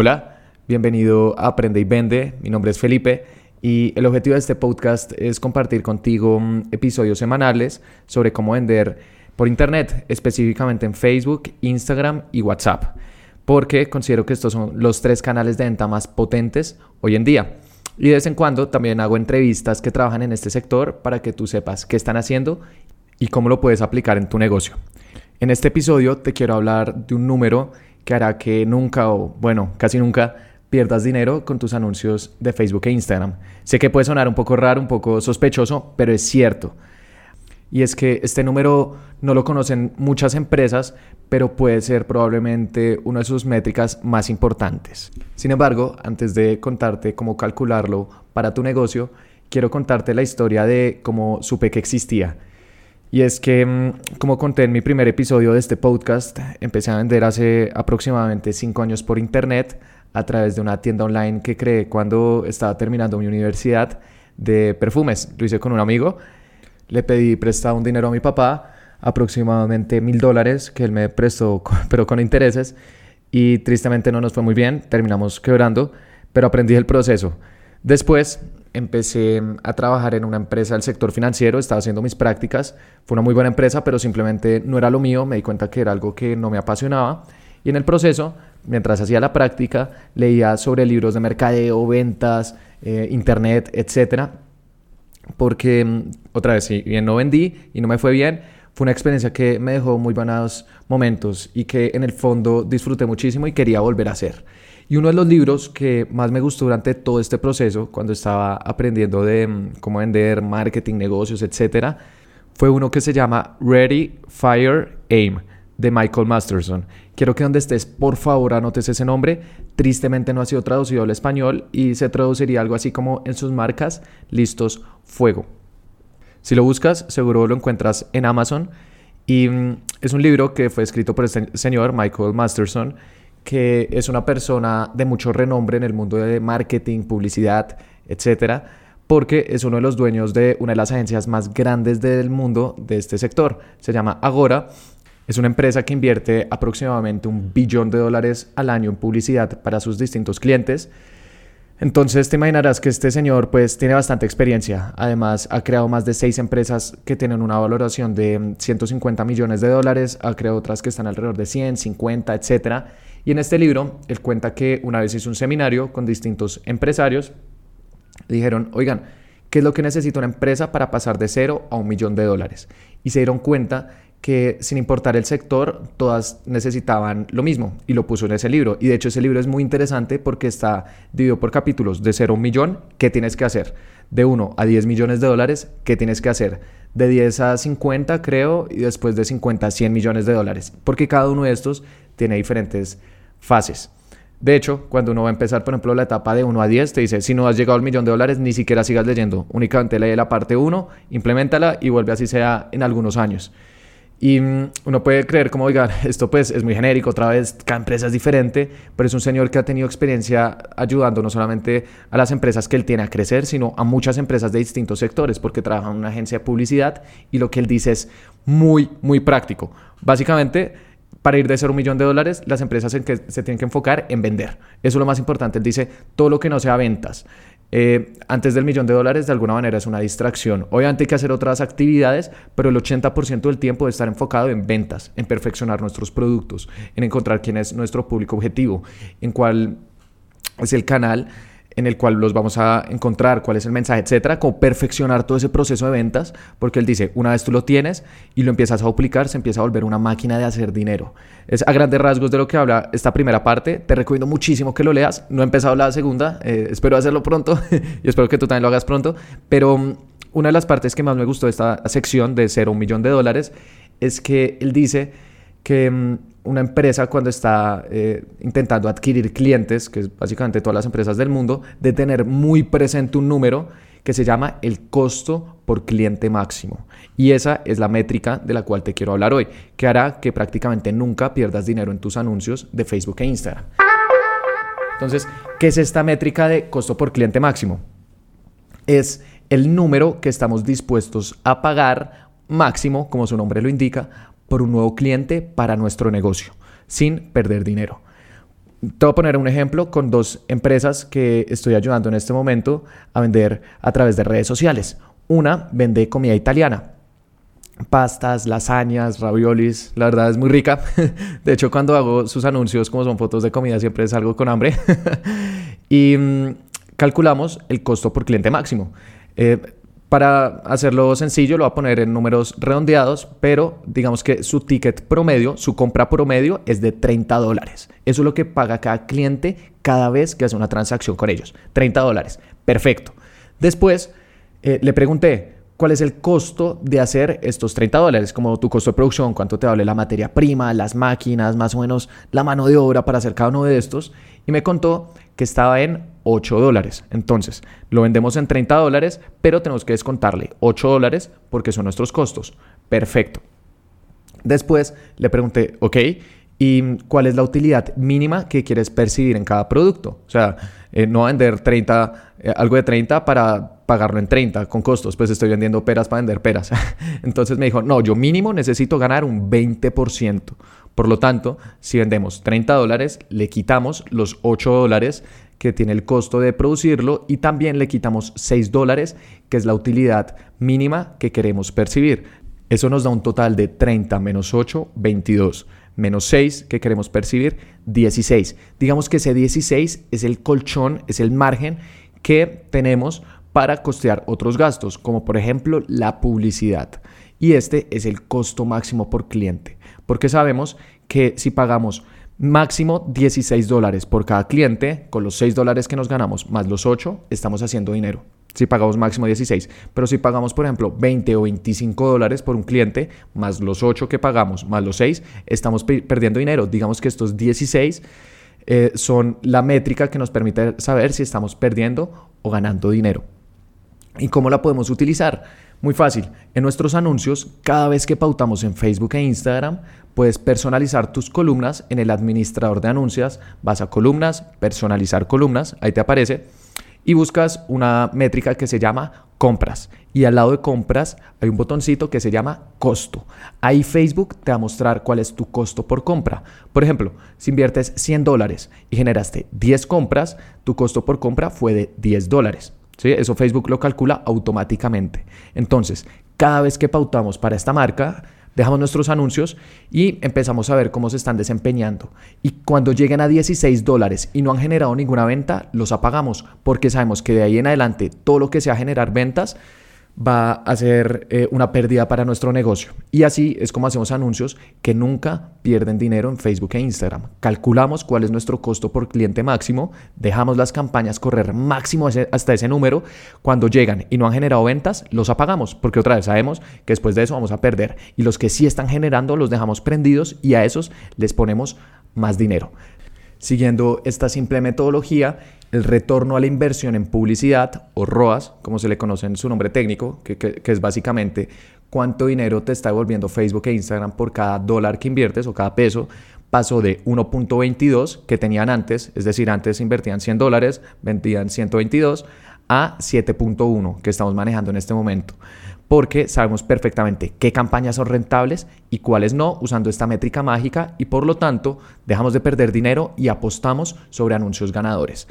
Hola, bienvenido a Aprende y Vende. Mi nombre es Felipe y el objetivo de este podcast es compartir contigo mm, episodios semanales sobre cómo vender por Internet, específicamente en Facebook, Instagram y WhatsApp, porque considero que estos son los tres canales de venta más potentes hoy en día. Y de vez en cuando también hago entrevistas que trabajan en este sector para que tú sepas qué están haciendo y cómo lo puedes aplicar en tu negocio. En este episodio te quiero hablar de un número que hará que nunca o, bueno, casi nunca pierdas dinero con tus anuncios de Facebook e Instagram. Sé que puede sonar un poco raro, un poco sospechoso, pero es cierto. Y es que este número no lo conocen muchas empresas, pero puede ser probablemente una de sus métricas más importantes. Sin embargo, antes de contarte cómo calcularlo para tu negocio, quiero contarte la historia de cómo supe que existía. Y es que, mm, como conté en mi primer episodio de este podcast, empecé a vender hace aproximadamente cinco años por internet a través de una tienda online que creé cuando estaba terminando mi universidad de perfumes. Lo hice con un amigo. Le pedí prestado un dinero a mi papá, aproximadamente mil dólares, que él me prestó, pero con intereses. Y tristemente no nos fue muy bien, terminamos quebrando, pero aprendí el proceso. Después empecé a trabajar en una empresa del sector financiero, estaba haciendo mis prácticas, fue una muy buena empresa, pero simplemente no era lo mío, me di cuenta que era algo que no me apasionaba y en el proceso, mientras hacía la práctica, leía sobre libros de mercadeo, ventas, eh, internet, etcétera, porque mm, otra vez, si bien no vendí y no me fue bien, fue una experiencia que me dejó muy buenos momentos y que en el fondo disfruté muchísimo y quería volver a hacer. Y uno de los libros que más me gustó durante todo este proceso, cuando estaba aprendiendo de mm, cómo vender, marketing, negocios, etc., fue uno que se llama Ready, Fire, Aim, de Michael Masterson. Quiero que donde estés, por favor, anotes ese nombre. Tristemente no ha sido traducido al español y se traduciría algo así como en sus marcas, listos, fuego. Si lo buscas, seguro lo encuentras en Amazon. Y mm, es un libro que fue escrito por este señor, Michael Masterson, que es una persona de mucho renombre en el mundo de marketing, publicidad, etcétera, porque es uno de los dueños de una de las agencias más grandes del mundo de este sector. Se llama Agora. Es una empresa que invierte aproximadamente un billón de dólares al año en publicidad para sus distintos clientes. Entonces te imaginarás que este señor pues tiene bastante experiencia. Además ha creado más de seis empresas que tienen una valoración de 150 millones de dólares. Ha creado otras que están alrededor de 100, 50, etcétera y en este libro, él cuenta que una vez hizo un seminario con distintos empresarios, dijeron, oigan, ¿qué es lo que necesita una empresa para pasar de cero a un millón de dólares? Y se dieron cuenta que sin importar el sector, todas necesitaban lo mismo y lo puso en ese libro. Y de hecho ese libro es muy interesante porque está dividido por capítulos de cero a un millón, ¿qué tienes que hacer? De 1 a 10 millones de dólares, ¿qué tienes que hacer? De 10 a 50 creo y después de 50 a 100 millones de dólares, porque cada uno de estos tiene diferentes fases. De hecho, cuando uno va a empezar, por ejemplo, la etapa de 1 a 10, te dice, si no has llegado al millón de dólares, ni siquiera sigas leyendo. Únicamente lee la parte 1, implementala y vuelve así sea en algunos años. Y mm, uno puede creer como, oiga, esto pues es muy genérico, otra vez cada empresa es diferente, pero es un señor que ha tenido experiencia ayudando no solamente a las empresas que él tiene a crecer, sino a muchas empresas de distintos sectores, porque trabaja en una agencia de publicidad y lo que él dice es muy, muy práctico. Básicamente, para ir de ser un millón de dólares, las empresas en que se tienen que enfocar en vender. Eso es lo más importante. Él dice, todo lo que no sea ventas. Eh, antes del millón de dólares, de alguna manera es una distracción. Obviamente hay que hacer otras actividades, pero el 80% del tiempo debe estar enfocado en ventas, en perfeccionar nuestros productos, en encontrar quién es nuestro público objetivo, en cuál es el canal en el cual los vamos a encontrar, cuál es el mensaje, etcétera, como perfeccionar todo ese proceso de ventas, porque él dice, una vez tú lo tienes y lo empiezas a duplicar, se empieza a volver una máquina de hacer dinero. Es a grandes rasgos de lo que habla esta primera parte. Te recomiendo muchísimo que lo leas. No he empezado la segunda, eh, espero hacerlo pronto y espero que tú también lo hagas pronto, pero mm, una de las partes que más me gustó de esta sección de cero un millón de dólares es que él dice que mm, una empresa cuando está eh, intentando adquirir clientes, que es básicamente todas las empresas del mundo, de tener muy presente un número que se llama el costo por cliente máximo. Y esa es la métrica de la cual te quiero hablar hoy, que hará que prácticamente nunca pierdas dinero en tus anuncios de Facebook e Instagram. Entonces, ¿qué es esta métrica de costo por cliente máximo? Es el número que estamos dispuestos a pagar máximo, como su nombre lo indica, por un nuevo cliente para nuestro negocio, sin perder dinero. Te voy a poner un ejemplo con dos empresas que estoy ayudando en este momento a vender a través de redes sociales. Una vende comida italiana, pastas, lasañas, raviolis. La verdad es muy rica. De hecho, cuando hago sus anuncios, como son fotos de comida, siempre salgo con hambre. y mm, calculamos el costo por cliente máximo. Eh, para hacerlo sencillo, lo voy a poner en números redondeados, pero digamos que su ticket promedio, su compra promedio es de 30 dólares. Eso es lo que paga cada cliente cada vez que hace una transacción con ellos. 30 dólares. Perfecto. Después eh, le pregunté, ¿cuál es el costo de hacer estos 30 dólares? Como tu costo de producción, cuánto te vale la materia prima, las máquinas, más o menos la mano de obra para hacer cada uno de estos. Y me contó que estaba en 8 dólares. Entonces, lo vendemos en 30 dólares, pero tenemos que descontarle 8 dólares porque son nuestros costos. Perfecto. Después le pregunté, ok, ¿y cuál es la utilidad mínima que quieres percibir en cada producto? O sea, eh, no vender 30, eh, algo de 30 para pagarlo en 30 con costos, pues estoy vendiendo peras para vender peras. Entonces me dijo, no, yo mínimo necesito ganar un 20%. Por lo tanto, si vendemos 30 dólares, le quitamos los 8 dólares que tiene el costo de producirlo y también le quitamos 6 dólares, que es la utilidad mínima que queremos percibir. Eso nos da un total de 30 menos 8, 22, menos 6 que queremos percibir, 16. Digamos que ese 16 es el colchón, es el margen que tenemos para costear otros gastos, como por ejemplo la publicidad. Y este es el costo máximo por cliente, porque sabemos que si pagamos máximo 16 dólares por cada cliente, con los 6 dólares que nos ganamos más los 8, estamos haciendo dinero. Si pagamos máximo 16, pero si pagamos, por ejemplo, 20 o 25 dólares por un cliente, más los 8 que pagamos, más los 6, estamos perdiendo dinero. Digamos que estos 16 eh, son la métrica que nos permite saber si estamos perdiendo o ganando dinero. ¿Y cómo la podemos utilizar? Muy fácil. En nuestros anuncios, cada vez que pautamos en Facebook e Instagram, puedes personalizar tus columnas en el administrador de anuncios. Vas a columnas, personalizar columnas, ahí te aparece. Y buscas una métrica que se llama compras. Y al lado de compras hay un botoncito que se llama costo. Ahí Facebook te va a mostrar cuál es tu costo por compra. Por ejemplo, si inviertes 100 dólares y generaste 10 compras, tu costo por compra fue de 10 dólares. Eso Facebook lo calcula automáticamente. Entonces, cada vez que pautamos para esta marca, dejamos nuestros anuncios y empezamos a ver cómo se están desempeñando. Y cuando lleguen a 16 dólares y no han generado ninguna venta, los apagamos porque sabemos que de ahí en adelante todo lo que sea generar ventas va a ser eh, una pérdida para nuestro negocio. Y así es como hacemos anuncios que nunca pierden dinero en Facebook e Instagram. Calculamos cuál es nuestro costo por cliente máximo, dejamos las campañas correr máximo hasta ese número. Cuando llegan y no han generado ventas, los apagamos, porque otra vez sabemos que después de eso vamos a perder. Y los que sí están generando los dejamos prendidos y a esos les ponemos más dinero. Siguiendo esta simple metodología, el retorno a la inversión en publicidad o ROAS, como se le conoce en su nombre técnico, que, es básicamente cuánto dinero te está devolviendo Facebook e Instagram por cada dólar que inviertes o cada peso, pasó de 1.22 que tenían antes, es decir, antes invertían 100 dólares, vendían 122, a 7.1 que estamos manejando en este momento porque sabemos perfectamente qué campañas son rentables y cuáles no usando esta métrica mágica y por lo tanto dejamos de perder dinero y apostamos sobre anuncios ganadores.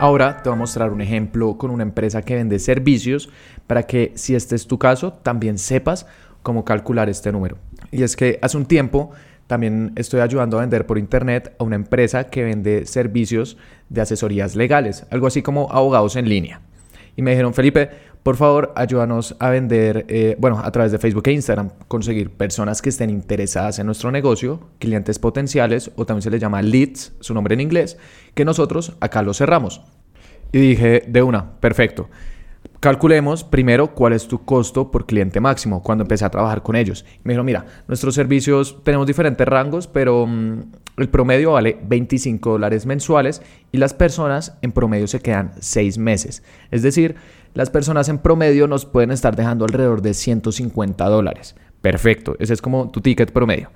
Ahora te voy a mostrar un ejemplo con una empresa que vende servicios para que si este es tu caso también sepas cómo calcular este número. Y es que hace un tiempo también estoy ayudando a vender por internet a una empresa que vende servicios de asesorías legales, algo así como abogados en línea. Y me dijeron, Felipe, por favor, ayúdanos a vender, eh, bueno, a través de Facebook e Instagram, conseguir personas que estén interesadas en nuestro negocio, clientes potenciales, o también se les llama leads, su nombre en inglés, que nosotros acá lo cerramos. Y dije, de una, perfecto. Calculemos primero cuál es tu costo por cliente máximo cuando empecé a trabajar con ellos. me dijeron, mira, nuestros servicios tenemos diferentes rangos, pero mm, el promedio vale 25 dólares mensuales y las personas en promedio se quedan 6 meses. Es decir, las personas en promedio nos pueden estar dejando alrededor de 150 dólares. Perfecto, ese es como tu ticket promedio.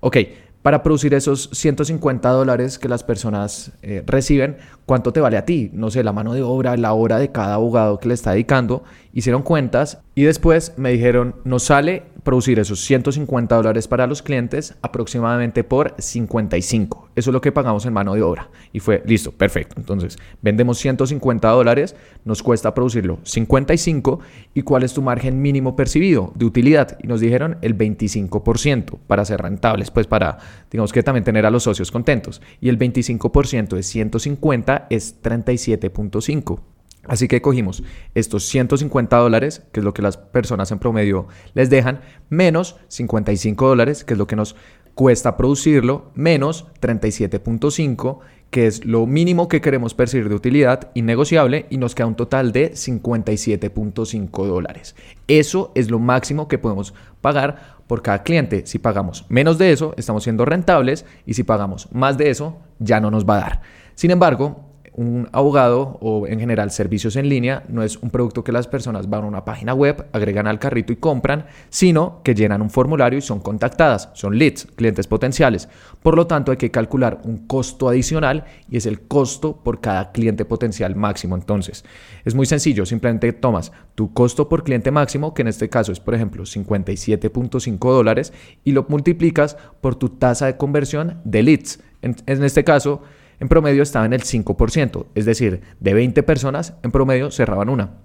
Ok, para producir esos 150 dólares que las personas eh, reciben, ¿cuánto te vale a ti? No sé, la mano de obra, la hora de cada abogado que le está dedicando. Hicieron cuentas y después me dijeron, nos sale producir esos 150 dólares para los clientes aproximadamente por 55. Eso es lo que pagamos en mano de obra. Y fue, listo, perfecto. Entonces, vendemos 150 dólares, nos cuesta producirlo 55. ¿Y cuál es tu margen mínimo percibido de utilidad? Y nos dijeron el 25% para ser rentables, pues para, digamos que también tener a los socios contentos. Y el 25% de 150 es 37.5. Así que cogimos estos 150 dólares, que es lo que las personas en promedio les dejan, menos 55 dólares, que es lo que nos cuesta producirlo, menos 37.5, que es lo mínimo que queremos percibir de utilidad innegociable, y nos queda un total de 57.5 dólares. Eso es lo máximo que podemos pagar por cada cliente. Si pagamos menos de eso, estamos siendo rentables, y si pagamos más de eso, ya no nos va a dar. Sin embargo, un abogado o en general servicios en línea no es un producto que las personas van a una página web, agregan al carrito y compran, sino que llenan un formulario y son contactadas, son leads, clientes potenciales. Por lo tanto, hay que calcular un costo adicional y es el costo por cada cliente potencial máximo. Entonces, es muy sencillo, simplemente tomas tu costo por cliente máximo, que en este caso es por ejemplo 57.5 dólares, y lo multiplicas por tu tasa de conversión de leads. En, en este caso, en promedio estaba en el 5%, es decir, de 20 personas, en promedio cerraban una.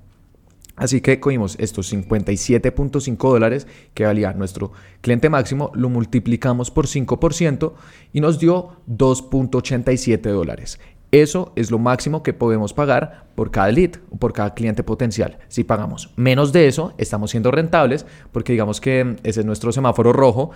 Así que cogimos estos 57.5 dólares que valía nuestro cliente máximo, lo multiplicamos por 5% y nos dio 2.87 dólares. Eso es lo máximo que podemos pagar por cada lead o por cada cliente potencial. Si pagamos menos de eso, estamos siendo rentables porque digamos que ese es nuestro semáforo rojo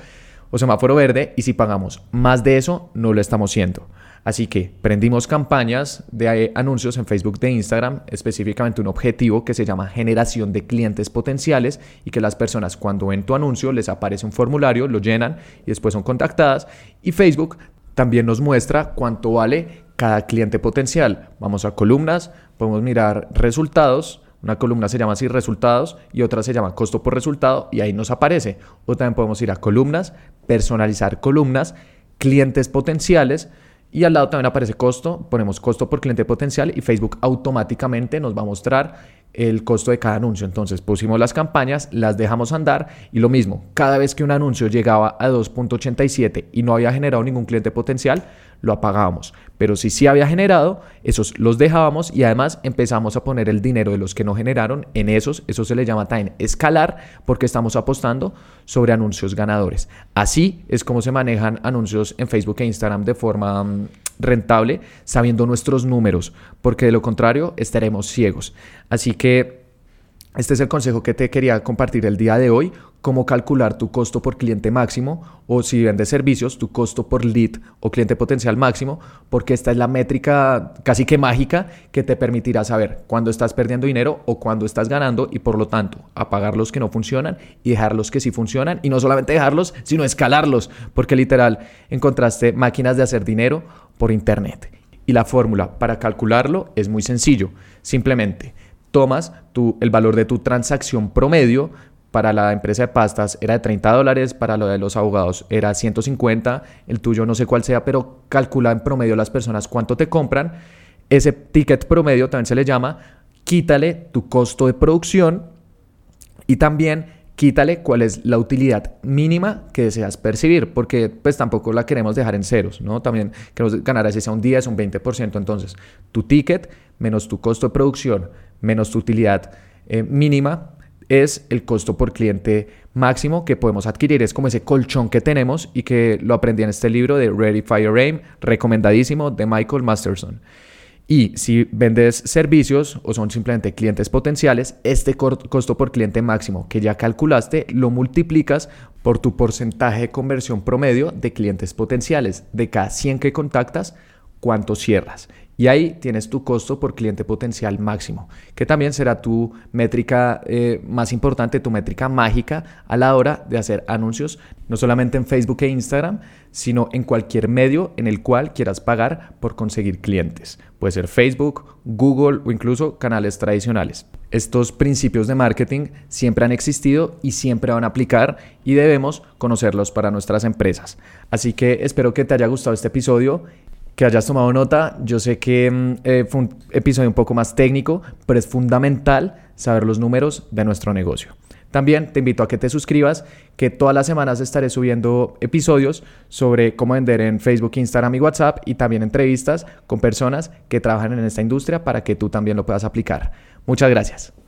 o semáforo verde y si pagamos más de eso, no lo estamos siendo. Así que prendimos campañas de anuncios en Facebook de Instagram, específicamente un objetivo que se llama generación de clientes potenciales y que las personas cuando ven tu anuncio les aparece un formulario, lo llenan y después son contactadas. Y Facebook también nos muestra cuánto vale cada cliente potencial. Vamos a columnas, podemos mirar resultados. Una columna se llama así resultados y otra se llama costo por resultado y ahí nos aparece. O también podemos ir a columnas, personalizar columnas, clientes potenciales y al lado también aparece costo, ponemos costo por cliente potencial y Facebook automáticamente nos va a mostrar el costo de cada anuncio. Entonces pusimos las campañas, las dejamos andar y lo mismo, cada vez que un anuncio llegaba a 2.87 y no había generado ningún cliente potencial, lo apagábamos. Pero si sí había generado, esos los dejábamos y además empezamos a poner el dinero de los que no generaron en esos. Eso se le llama también escalar porque estamos apostando sobre anuncios ganadores. Así es como se manejan anuncios en Facebook e Instagram de forma mm, rentable, sabiendo nuestros números, porque de lo contrario estaremos ciegos. Así que este es el consejo que te quería compartir el día de hoy, cómo calcular tu costo por cliente máximo o si vendes servicios, tu costo por lead o cliente potencial máximo, porque esta es la métrica casi que mágica que te permitirá saber cuándo estás perdiendo dinero o cuándo estás ganando y por lo tanto apagar los que no funcionan y dejar los que sí funcionan y no solamente dejarlos, sino escalarlos, porque literal encontraste máquinas de hacer dinero por internet. Y la fórmula para calcularlo es muy sencillo, simplemente tomas el valor de tu transacción promedio. Para la empresa de pastas era de 30 dólares, para lo de los abogados era 150, el tuyo no sé cuál sea, pero calcula en promedio las personas cuánto te compran. Ese ticket promedio también se le llama, quítale tu costo de producción y también quítale cuál es la utilidad mínima que deseas percibir, porque pues tampoco la queremos dejar en ceros, ¿no? También queremos ganar así sea un 10, un 20%, entonces tu ticket menos tu costo de producción menos tu utilidad eh, mínima es el costo por cliente máximo que podemos adquirir. Es como ese colchón que tenemos y que lo aprendí en este libro de Ready Fire Aim, recomendadísimo de Michael Masterson. Y si vendes servicios o son simplemente clientes potenciales, este costo por cliente máximo que ya calculaste lo multiplicas por tu porcentaje de conversión promedio de clientes potenciales. De cada 100 que contactas, ¿cuánto cierras? Y ahí tienes tu costo por cliente potencial máximo, que también será tu métrica eh, más importante, tu métrica mágica a la hora de hacer anuncios, no solamente en Facebook e Instagram, sino en cualquier medio en el cual quieras pagar por conseguir clientes. Puede ser Facebook, Google o incluso canales tradicionales. Estos principios de marketing siempre han existido y siempre van a aplicar y debemos conocerlos para nuestras empresas. Así que espero que te haya gustado este episodio que hayas tomado nota. Yo sé que mm, eh, fue un episodio un poco más técnico, pero es fundamental saber los números de nuestro negocio. También te invito a que te suscribas, que todas las semanas estaré subiendo episodios sobre cómo vender en Facebook, Instagram y WhatsApp y también entrevistas con personas que trabajan en esta industria para que tú también lo puedas aplicar. Muchas gracias.